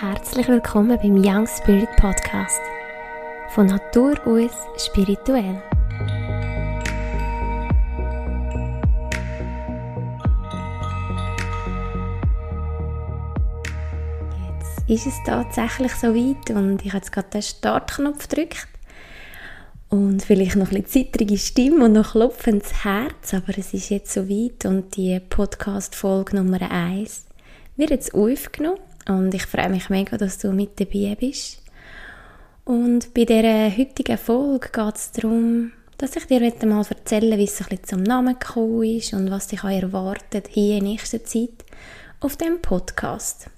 Herzlich willkommen beim Young Spirit Podcast. Von Natur aus spirituell. Jetzt ist es tatsächlich so weit und ich habe jetzt gerade den Startknopf gedrückt. Und vielleicht noch ein bisschen zittrige Stimme und noch klopfendes Herz, aber es ist jetzt so weit und die Podcast-Folge Nummer 1 wird jetzt aufgenommen und ich freue mich mega, dass du mit dabei bist. Und bei dieser heutigen Folge geht es darum, dass ich dir heute mal erzählen wie es ein zum Namen gekommen ist und was dich erwartet hier in nächster Zeit auf dem Podcast.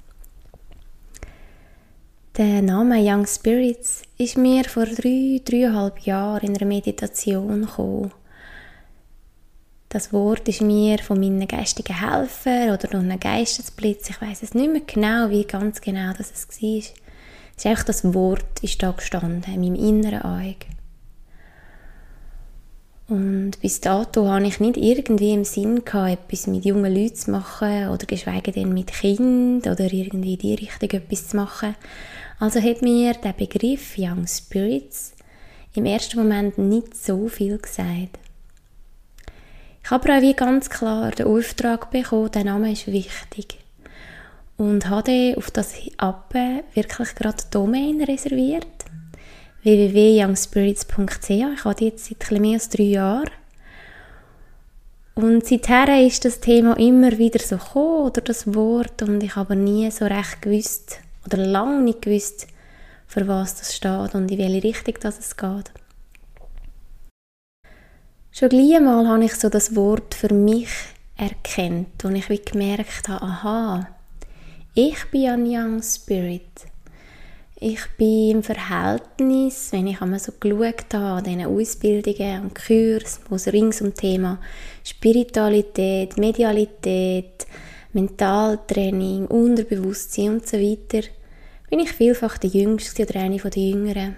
Der Name Young Spirits ist mir vor drei, dreieinhalb Jahren in einer Meditation gekommen. Das Wort ist mir von meinen geistigen Helfern oder durch einen Geistesblitz, ich weiß es nicht mehr genau, wie ganz genau das es war. Es ist einfach das Wort ist da gestanden, in meinem inneren Auge. Und bis dato habe ich nicht irgendwie im Sinn gehabt, etwas mit jungen Leuten zu machen oder geschweige denn mit Kindern oder irgendwie in die Richtung etwas zu machen. Also hat mir der Begriff Young Spirits im ersten Moment nicht so viel gesagt. Ich habe aber auch wie ganz klar den Auftrag bekommen, der Name ist wichtig. Und habe auf das Appe wirklich gerade die Domain reserviert. www.youngspirits.ch Ich habe die jetzt seit mehr als drei Jahren. Und seither ist das Thema immer wieder so gekommen, oder das Wort, und ich habe nie so recht gewusst, oder lange nicht gewusst, für was das steht und in welche Richtung das es geht. Schon gleich einmal habe ich so das Wort für mich erkannt und ich wie gemerkt habe, aha, ich bin ein Young Spirit. Ich bin im Verhältnis, wenn ich einmal so geschaut habe, an diesen Ausbildungen und Kurs, wo es rings um Thema Spiritualität, Medialität, Mentaltraining, Unterbewusstsein und so weiter, bin ich vielfach der Jüngste oder eine der Jüngeren.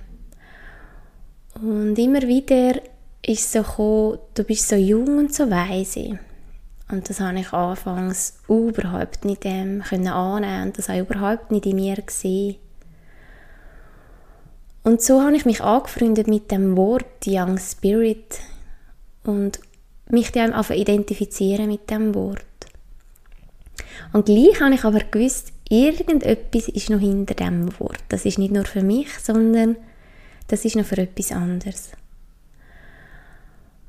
Und immer wieder ist so gekommen, du bist so jung und so weise. Und das habe ich anfangs überhaupt nicht ähm, können annehmen und das ich überhaupt nicht in mir gesehen. Und so habe ich mich angefreundet mit dem Wort Young Spirit und mich dann einfach identifizieren mit dem Wort. Und gleich habe ich aber gewusst, irgendetwas ist noch hinter dem Wort. Das ist nicht nur für mich, sondern das ist noch für etwas anderes.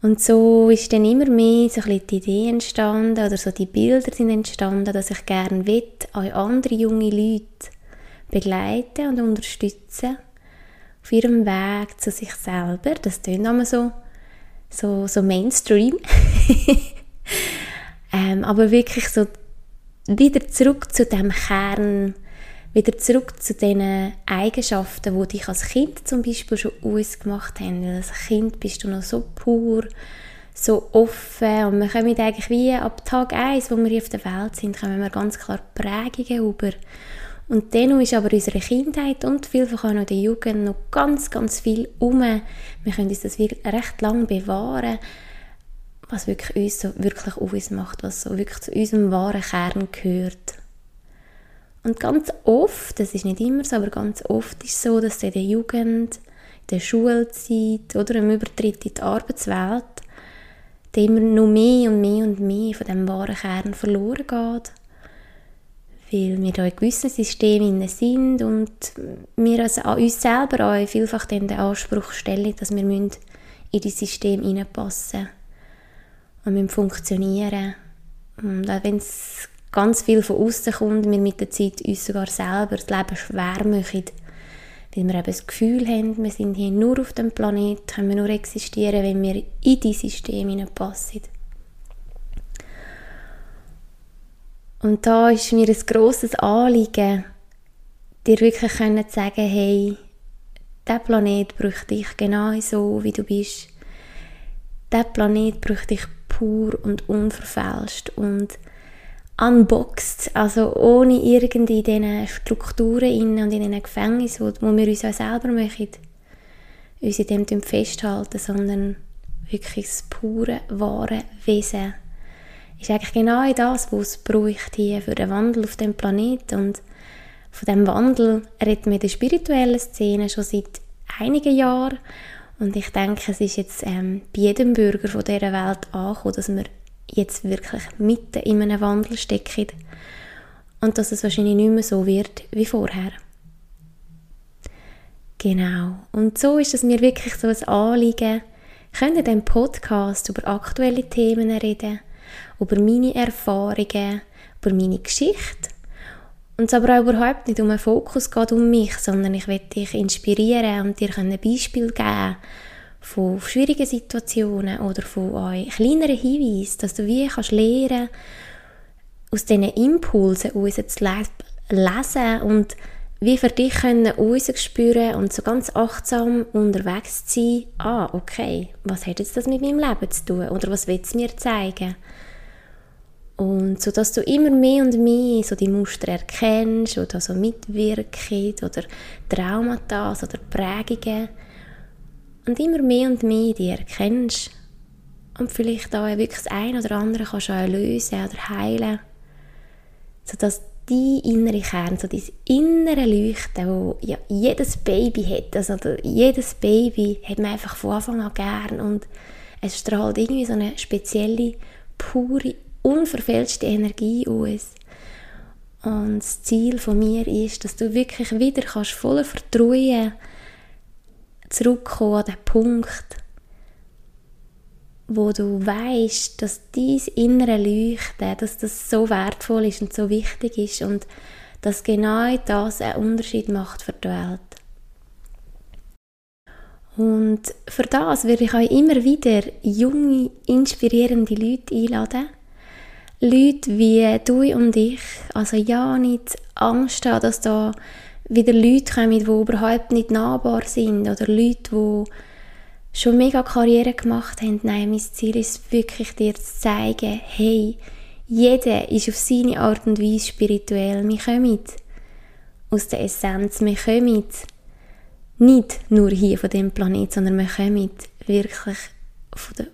Und so ist dann immer mehr so ein die Idee entstanden oder so die Bilder sind entstanden, dass ich gerne will, auch andere junge Leute begleiten und unterstützen auf ihrem Weg zu sich selber. Das klingt immer so, so, so Mainstream. ähm, aber wirklich so wieder zurück zu dem Kern, wieder zurück zu den Eigenschaften, die dich als Kind zum Beispiel schon ausgemacht haben. Weil als Kind bist du noch so pur, so offen und wir kommen eigentlich wie ab Tag 1, wo wir hier auf der Welt sind, kommen wir ganz klar Prägungen über. Und dann ist aber unsere Kindheit und vielfach auch noch die Jugend noch ganz, ganz viel um. Wir können uns das recht lang bewahren, was wirklich uns so wirklich ausmacht, was so wirklich zu unserem wahren Kern gehört. Und ganz oft, das ist nicht immer so, aber ganz oft ist es so, dass in der Jugend, in der Schulzeit oder im Übertritt in die Arbeitswelt immer noch mehr und mehr und mehr von dem wahren Kern verloren geht. Weil wir da in gewissen Systemen sind und wir also an uns selber auch vielfach den Anspruch stellen, dass wir in dieses System hineinpassen und müssen funktionieren. Und auch wenn es ganz viel von außen kommt, wir mit der Zeit uns sogar selber das Leben schwer machen, weil wir eben das Gefühl haben, wir sind hier nur auf dem Planeten, können wir nur existieren, wenn wir in dieses System hineinpassen. Und da ist mir ein grosses Anliegen, dir wirklich können sagen, hey, der Planet braucht dich genau so, wie du bist. Der Planet braucht dich pur und unverfälscht und unboxed, also ohne irgendwie in diesen Strukturen und in diesen Gefängnissen, wo wir uns auch selber machen, uns in dem festhalten, sondern wirklich das pure, wahre Wesen ist eigentlich genau das, was es braucht hier für den Wandel auf dem Planeten und von dem Wandel reden wir in der spirituellen Szene schon seit einigen Jahren. Und ich denke, es ist jetzt ähm, bei jedem Bürger von dieser Welt angekommen, dass wir jetzt wirklich mitten in einem Wandel stecken und dass es wahrscheinlich nicht mehr so wird wie vorher. Genau. Und so ist es mir wirklich so ein Anliegen, können in diesem Podcast über aktuelle Themen reden, über meine Erfahrungen, über meine Geschichte. Und es aber auch überhaupt nicht um einen Fokus geht um mich, sondern ich will dich inspirieren und dir ein Beispiel geben von schwierigen Situationen oder von euch kleineren Hinweisen, dass du wie kannst lernen aus diesen Impulsen uns zu lesen und wie für dich können spüren und so ganz achtsam unterwegs sein, ah, okay, was hat jetzt das mit meinem Leben zu tun oder was will es mir zeigen? Und so dass du immer mehr und mehr so die Muster erkennst oder so mitwirkst oder Traumata oder Prägungen und immer mehr und mehr die erkennst. Und vielleicht auch wirklich das eine oder andere kannst du lösen oder heilen, sodass die innere Kern, so dieses innere Leuchten, wo ja jedes Baby hat, also jedes Baby hat man einfach von Anfang an gern. Und es strahlt irgendwie so eine spezielle, pure, unverfälschte Energie aus. Und das Ziel von mir ist, dass du wirklich wieder kannst voller Vertrauen zurückkommen an den Punkt, wo du weißt, dass dies innere Leuchten, dass das so wertvoll ist und so wichtig ist und dass genau das einen Unterschied macht für die Welt. Und für das werde ich euch immer wieder junge, inspirierende Leute einladen. Leute wie du und ich. Also ja, nicht Angst haben, dass da wieder Leute kommen, die überhaupt nicht nahbar sind oder Leute, die schon mega Karriere gemacht haben. Nein, mein Ziel ist wirklich dir zu zeigen, hey, jeder ist auf seine Art und Weise spirituell. Wir kommen aus der Essenz, wir kommen nicht nur hier von dem Planet, sondern wir kommen wirklich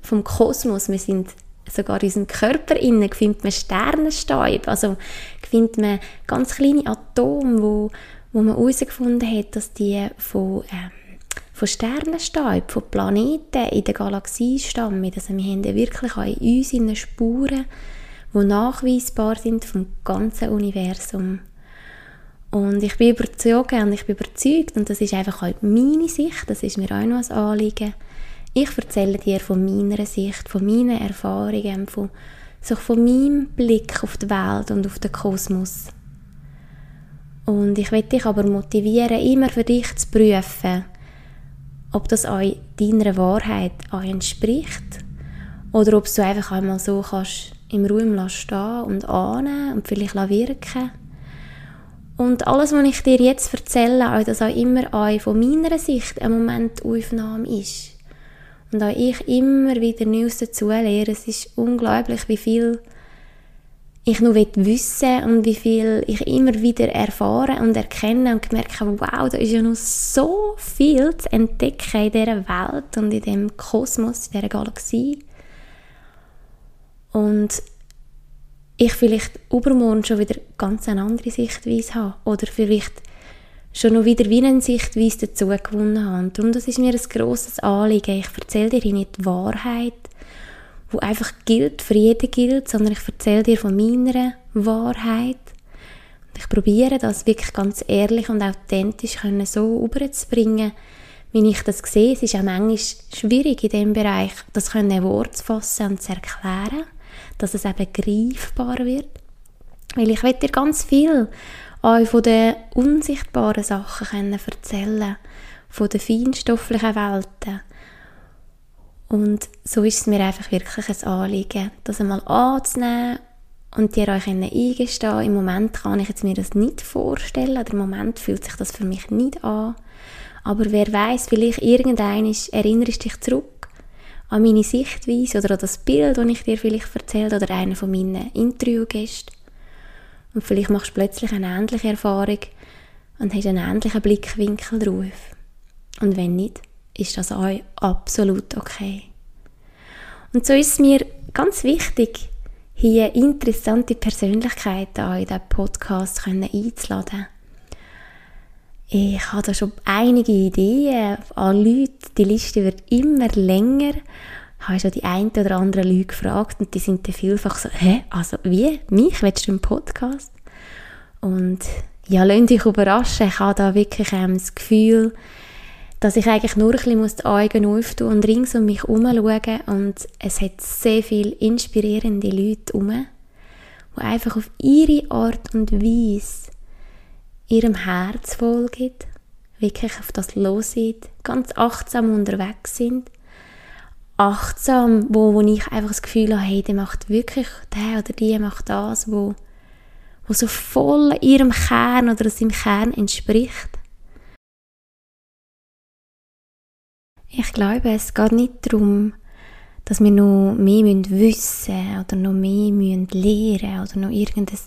vom Kosmos. Wir sind sogar in unserem Körper innen findet man Sternenstäube, also findet man ganz kleine Atome, wo, wo man herausgefunden hat, dass die von ähm, von Sternenstaub, von Planeten in der Galaxie stammen. Also wir haben wirklich auch in uns in Spuren, die nachweisbar sind vom ganzen Universum. Und ich bin überzeugt und ich bin überzeugt, und das ist einfach auch meine Sicht, das ist mir auch noch ein Anliegen, ich erzähle dir von meiner Sicht, von meinen Erfahrungen, von, so von meinem Blick auf die Welt und auf den Kosmos. Und ich will dich aber motivieren, immer für dich zu prüfen, ob das euch deiner Wahrheit euch entspricht oder ob du einfach einmal so kannst im Raum stehen und annehmen und vielleicht wirken und alles, was ich dir jetzt erzähle, auch, dass auch immer euch von meiner Sicht ein Momentaufnahme ist. Und auch ich immer wieder Neues dazu lehre. Es ist unglaublich, wie viel ich noch wissen und wie viel ich immer wieder erfahre und erkenne und habe, wow, da ist ja noch so viel zu entdecken in dieser Welt und in dem Kosmos, in dieser Galaxie. Und ich vielleicht übermorgen schon wieder ganz eine andere Sichtweise habe oder vielleicht schon noch wieder wie eine Sichtweise dazu gewonnen habe. Und darum, das ist mir ein grosses Anliegen. Ich erzähle dir nicht die Wahrheit, wo einfach gilt, für jeden gilt, sondern ich erzähle dir von meiner Wahrheit. Und ich probiere das wirklich ganz ehrlich und authentisch können so überzubringen, wie ich das sehe. Es ist auch manchmal schwierig in diesem Bereich, das können Wort zu fassen und zu erklären, dass es eben greifbar wird. Weil ich will dir ganz viel auch von den unsichtbaren Sachen können erzählen, von den feinstofflichen Welten, und so ist es mir einfach wirklich ein Anliegen, das einmal anzunehmen und dir euch eingestehen. Im Moment kann ich jetzt mir das nicht vorstellen, oder im Moment fühlt sich das für mich nicht an. Aber wer weiß, vielleicht irgendein erinnerst dich zurück an meine Sichtweise oder an das Bild, das ich dir vielleicht erzählt oder einen von meinen Interviewgästen. Und vielleicht machst du plötzlich eine ähnliche Erfahrung und hast einen ähnlichen Blickwinkel drauf. Und wenn nicht, ist das auch absolut okay. Und so ist es mir ganz wichtig, hier interessante Persönlichkeiten in diesen Podcast einzuladen. Ich habe da schon einige Ideen an Leute. Die Liste wird immer länger. Ich habe schon die ein oder andere Leute gefragt und die sind dann vielfach so, hä, also wie? Mich? Willst du im Podcast? Und ja, lasst dich überraschen. Ich habe da wirklich ähm, das Gefühl, dass ich eigentlich nur ein bisschen die Augen öffnen und rings um mich herum schauen und es hat sehr viele inspirierende Leute herum, die einfach auf ihre Art und Weise ihrem Herz folgen, wirklich auf das los sind, ganz achtsam unterwegs sind, achtsam, wo, wo ich einfach das Gefühl habe, hey, der macht wirklich, der oder die macht das, wo, wo so voll ihrem Kern oder seinem Kern entspricht. Ich glaube, es geht nicht darum, dass wir noch mehr wissen müssen oder noch mehr lernen müssen oder noch irgendein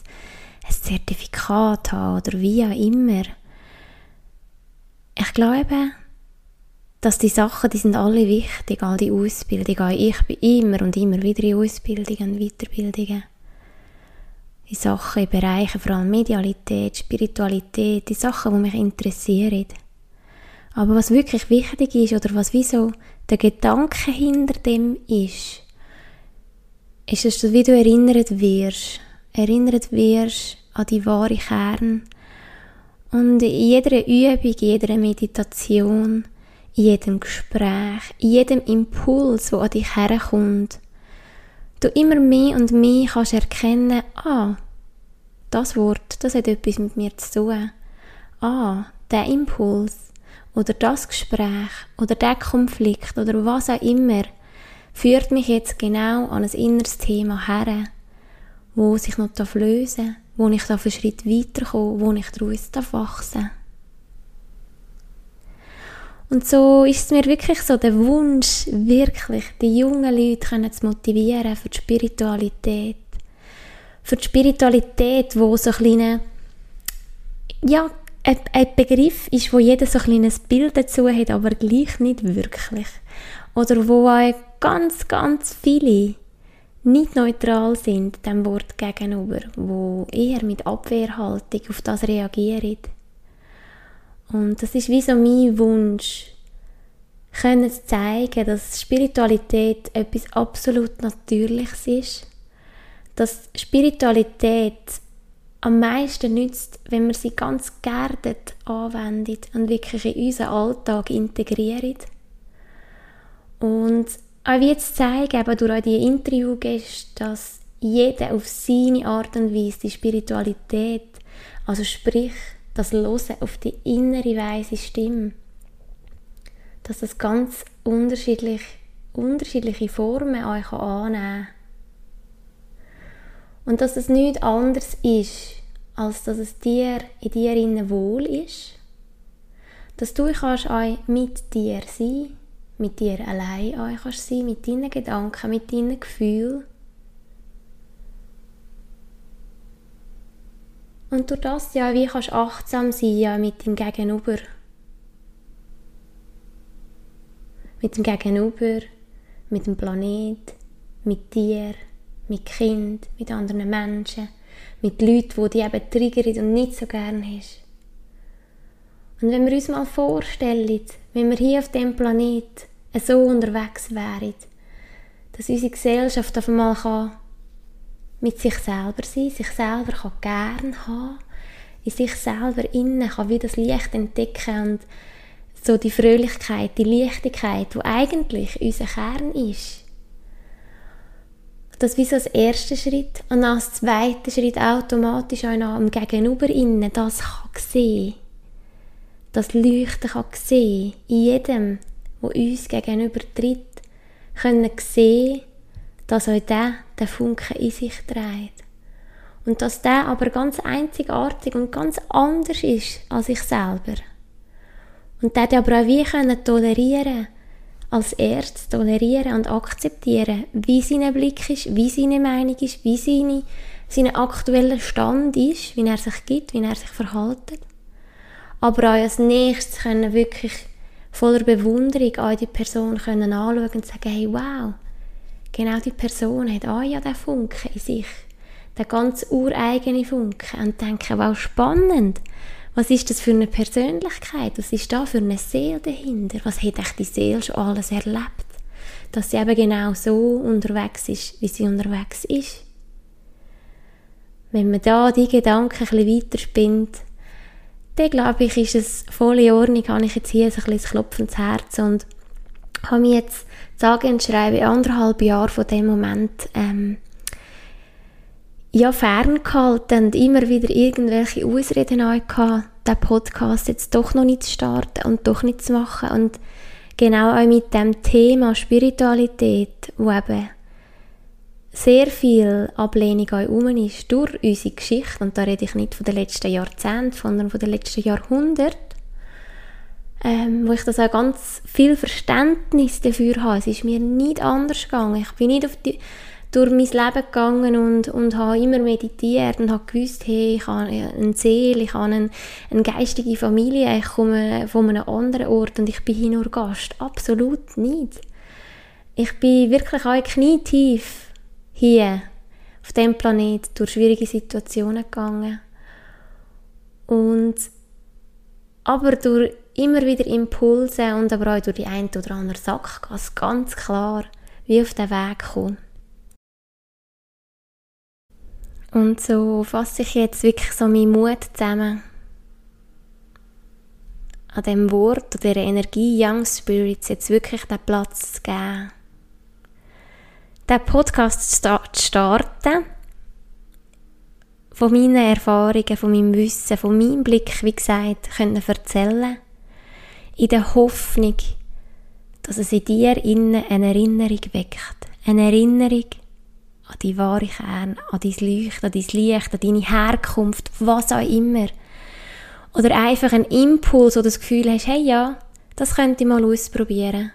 ein Zertifikat haben oder wie auch immer. Ich glaube, dass die Sachen, die sind alle wichtig, all die Ausbildungen. Ich bin immer und immer wieder in Ausbildungen und Weiterbildungen. In Sachen, in Bereichen, vor allem Medialität, Spiritualität, die Sachen, die mich interessieren. Aber was wirklich wichtig ist oder was wieso der Gedanke hinter dem ist, ist, dass du, wie du erinnert wirst, erinnert wirst an die wahre Kern. Und in jeder Übung, in jeder Meditation, in jedem Gespräch, in jedem Impuls, der an dich herkommt, du immer mehr und mehr kannst erkennen, ah, das Wort, das hat etwas mit mir zu tun. Ah, der Impuls, oder das Gespräch oder der Konflikt oder was auch immer führt mich jetzt genau an ein inneres Thema her, wo sich noch lösen darf, wo ich da einen Schritt weiterkomme, wo ich daraus wachsen Und so ist es mir wirklich so der Wunsch, wirklich die jungen Leute zu motivieren für die Spiritualität. Für die Spiritualität, wo so kleine ja, ein, ein Begriff ist, wo jeder so ein kleines Bild dazu hat, aber gleich nicht wirklich. Oder wo auch ganz, ganz viele nicht neutral sind dem Wort gegenüber, wo eher mit Abwehrhaltung auf das reagieren. Und das ist wie so mein Wunsch, können zu zeigen, dass Spiritualität etwas absolut Natürliches ist, dass Spiritualität am meisten nützt, wenn man sie ganz geerdet anwendet und wirklich in unseren Alltag integriert. Und auch jetzt zeigen, eben durch die Interviewgäste, dass jeder auf seine Art und Weise die Spiritualität, also sprich das Losen auf die innere weise Stimme, dass das ganz unterschiedlich, unterschiedliche Formen euch annehmen kann und dass es nichts anderes ist, als dass es dir in dir innen wohl ist. Dass du kannst auch mit dir sein, mit dir allein auch kannst sein, mit deinen Gedanken, mit deinen Gefühlen. Und durch das ja, wie kannst du achtsam sein ja, mit dem Gegenüber. Mit dem Gegenüber, mit dem Planet, mit dir mit Kind, mit anderen Menschen, mit Leuten, die die eben triggern und nicht so gerne hast. Und wenn wir uns mal vorstellen, wenn wir hier auf dem Planet so unterwegs wären, dass unsere Gesellschaft auf einmal kann mit sich selber sein, sich selber kann gern haben, in sich selber innen kann wie das Licht entdecken und so die Fröhlichkeit, die Leichtigkeit, wo eigentlich unser Kern ist, das wie so als erster Schritt und als zweiter Schritt automatisch auch noch am Gegenüber innen das kann sehen. Das Leuchten kann sehen. In jedem, wo uns gegenüber tritt, können sehen, dass auch der den Funken in sich trägt. Und dass der aber ganz einzigartig und ganz anders ist als ich selber. Und der aber auch wie können tolerieren als erstes tolerieren und akzeptieren, wie sein Blick ist, wie seine Meinung ist, wie seine, sein aktueller Stand ist, wie er sich gibt, wie er sich verhält. Aber auch als nächstes können wirklich voller Bewunderung an die Person können anschauen und sagen, hey, wow, genau die Person hat auch ja den Funken in sich, der ganz ureigene Funken. Und denken, wow, spannend, Was ist das für eine Persönlichkeit? Was ist da für eine Seele dahinter? Was hat echt die Seele schon alles erlebt? Dass sie eben genau so unterwegs ist, wie sie unterwegs ist. Wenn man da die Gedanken ein bisschen weiterspinnt, dann glaube ich, ist es voll in Ordnung, habe ich jetzt hier ein bisschen klopfendes Herz und habe mich jetzt sage und schreibe anderthalb Jahre von dem Moment ähm, ja, ferngehalten und immer wieder irgendwelche Ausreden gehabt, den Podcast jetzt doch noch nicht zu starten und doch nicht zu machen. Und genau auch mit dem Thema Spiritualität, wo eben sehr viel Ablehnung herum ist durch unsere Geschichte, und da rede ich nicht von den letzten Jahrzehnten, sondern von den letzten Jahrhunderten, ähm, wo ich das auch ganz viel Verständnis dafür habe. Es ist mir nicht anders gegangen. Ich bin nicht auf die durch mein Leben gegangen und, und habe immer meditiert und habe gewusst, hey, ich habe eine Seele, ich habe eine, eine geistige Familie, ich komme von einem anderen Ort und ich bin hier nur Gast. Absolut nicht. Ich bin wirklich auch knietief hier auf dem Planet durch schwierige Situationen gegangen. Und aber durch immer wieder Impulse und aber auch durch die ein oder andere Sackgasse ganz klar wie auf den Weg kommen. Und so fasse ich jetzt wirklich so meinen Mut zusammen, an dem Wort oder der Energie Young Spirits jetzt wirklich den Platz zu geben. Den Podcast zu starten, von meinen Erfahrungen, von meinem Wissen, von meinem Blick, wie gesagt, können erzählen, in der Hoffnung, dass es in dir innen eine Erinnerung weckt. Eine Erinnerung an die wahre Kern, an dein Leuchten, an dein Licht, an deine Herkunft, was auch immer. Oder einfach ein Impuls, wo du das Gefühl hast, hey ja, das könnte ich mal ausprobieren.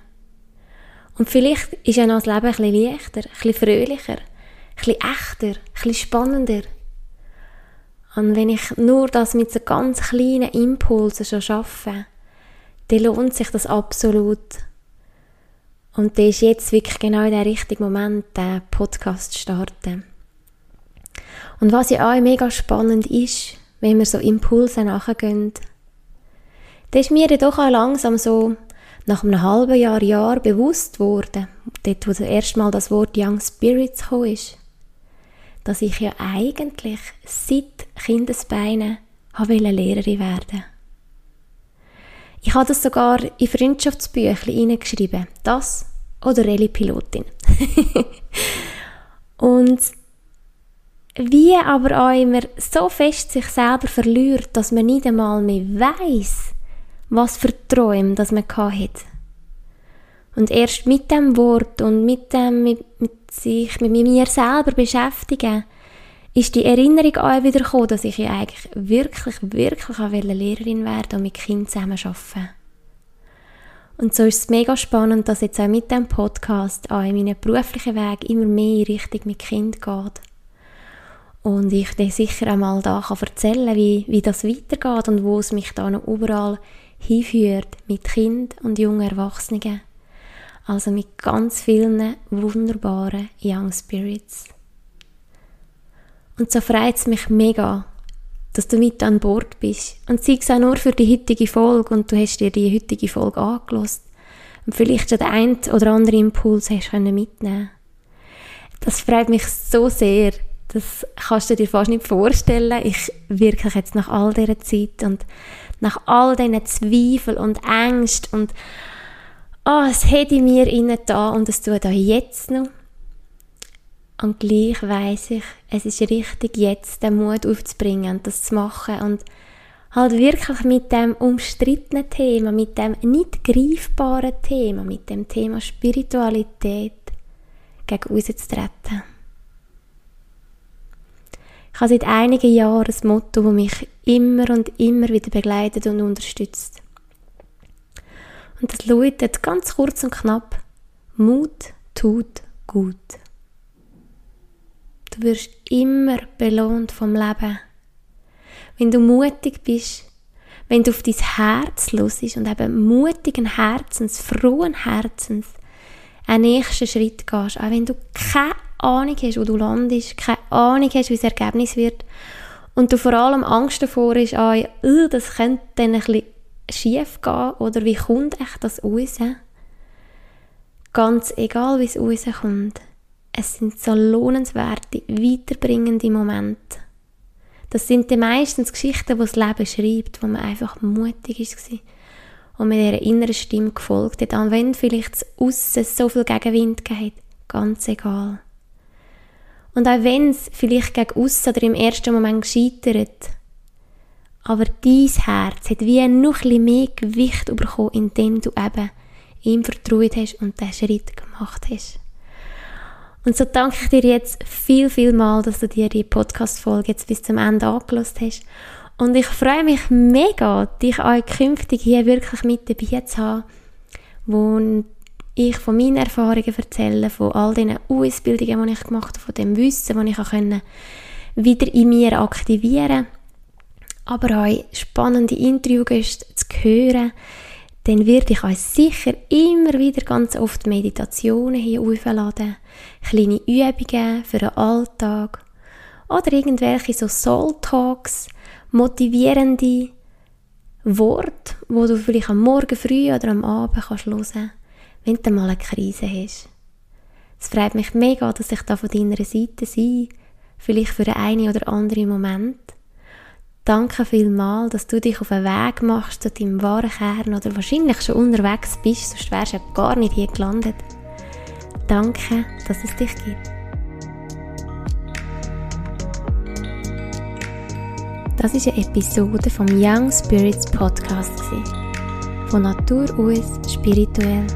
Und vielleicht ist ja noch das Leben ein bisschen leichter, ein bisschen fröhlicher, ein bisschen echter, ein bisschen spannender. Und wenn ich nur das mit so ganz kleinen Impulsen schon schaffe, dann lohnt sich das absolut. Und das ist jetzt wirklich genau der richtige Moment, den Podcast zu starten. Und was ja auch mega spannend ist, wenn wir so Impulse nachgehen, das ist mir doch auch langsam so nach einem halben Jahr, Jahr bewusst worden, dort wo das erste Mal das Wort Young Spirits gekommen ist, dass ich ja eigentlich seit Kindesbeinen Lehrerin werden ich habe das sogar in Freundschaftsbüchlein hineingeschrieben. Das oder Rallye-Pilotin. und wie aber auch immer so fest sich selber verliert, dass man nicht einmal mehr weiß, was für Träume das man hat. Und erst mit dem Wort und mit dem, mit, mit sich, mit mir selber beschäftigen, ist die Erinnerung auch wieder gekommen, dass ich ja eigentlich wirklich, wirklich auch Lehrerin werden und mit Kindern zusammen arbeiten Und so ist es mega spannend, dass jetzt auch mit dem Podcast auch in meinem beruflichen Weg immer mehr in Richtung mit Kind geht. Und ich dir sicher einmal da kann erzählen wie, wie das weitergeht und wo es mich da noch überall hinführt mit Kind und jungen Erwachsenen. Also mit ganz vielen wunderbaren Young Spirits. Und so freut es mich mega, dass du mit an Bord bist. Und sei es auch nur für die heutige Folge und du hast dir die heutige Folge angelost und vielleicht schon den einen oder anderen Impuls hast können mitnehmen. Das freut mich so sehr. Das kannst du dir fast nicht vorstellen. Ich wirklich jetzt nach all dieser Zeit und nach all diesen Zweifeln und Ängsten und oh, es hätte mir innen da und es tut auch jetzt noch. Und gleich weiß ich, es ist richtig, jetzt den Mut aufzubringen und das zu machen und halt wirklich mit dem umstrittenen Thema, mit dem nicht greifbaren Thema, mit dem Thema Spiritualität gegen uns zu treten. Ich habe seit einigen Jahren ein Motto, das mich immer und immer wieder begleitet und unterstützt. Und das lautet ganz kurz und knapp, Mut tut gut. Du wirst immer belohnt vom Leben. Wenn du mutig bist, wenn du auf dein Herz los bist und eben mutigen Herzens, frohen Herzens einen nächsten Schritt gehst, auch wenn du keine Ahnung hast, wo du landest, keine Ahnung hast, wie das Ergebnis wird und du vor allem Angst davor hast, ah, uh, das könnte dann ein bisschen schief gehen oder wie kommt echt das raus? Ganz egal, wie es rauskommt, es sind so lohnenswerte, weiterbringende Momente. Das sind die meistens Geschichten, die das Leben schreibt, wo man einfach mutig war und mit ihrer inneren Stimme gefolgt hat, auch wenn vielleicht aussen so viel Gegenwind geht, ganz egal. Und auch wenn es vielleicht gegen aussen oder im ersten Moment gescheitert, aber dein Herz hat wie noch ein mehr Gewicht bekommen, indem du eben ihm vertraut hast und diesen Schritt gemacht hast. Und so danke ich dir jetzt viel, viel mal, dass du dir die Podcast-Folge jetzt bis zum Ende angelost hast. Und ich freue mich mega, dich auch künftig hier wirklich mit dabei zu haben, wo ich von meinen Erfahrungen erzähle, von all den Ausbildungen, die ich gemacht habe, von dem Wissen, das ich auch wieder in mir aktivieren aber auch spannende Interviews zu hören, dann werde ich euch sicher immer wieder ganz oft Meditationen hier aufladen, kleine Übungen für den Alltag oder irgendwelche so Soul Talks, motivierende Worte, wo du vielleicht am Morgen früh oder am Abend kannst hören, wenn du mal eine Krise hast. Es freut mich mega, dass ich da von deiner Seite sein, vielleicht für den einen oder anderen Moment. Danke vielmals, dass du dich auf den Weg machst zu deinem wahren Kern oder wahrscheinlich schon unterwegs bist, sonst wärst du gar nicht hier gelandet. Danke, dass es dich gibt. Das ist eine Episode vom Young Spirits Podcast. Von Natur aus spirituell.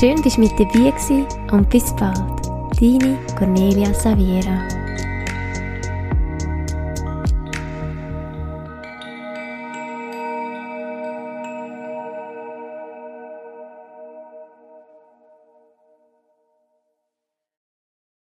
Schön, dass du mit dabei warst und bis bald. Deine Cornelia Saviera.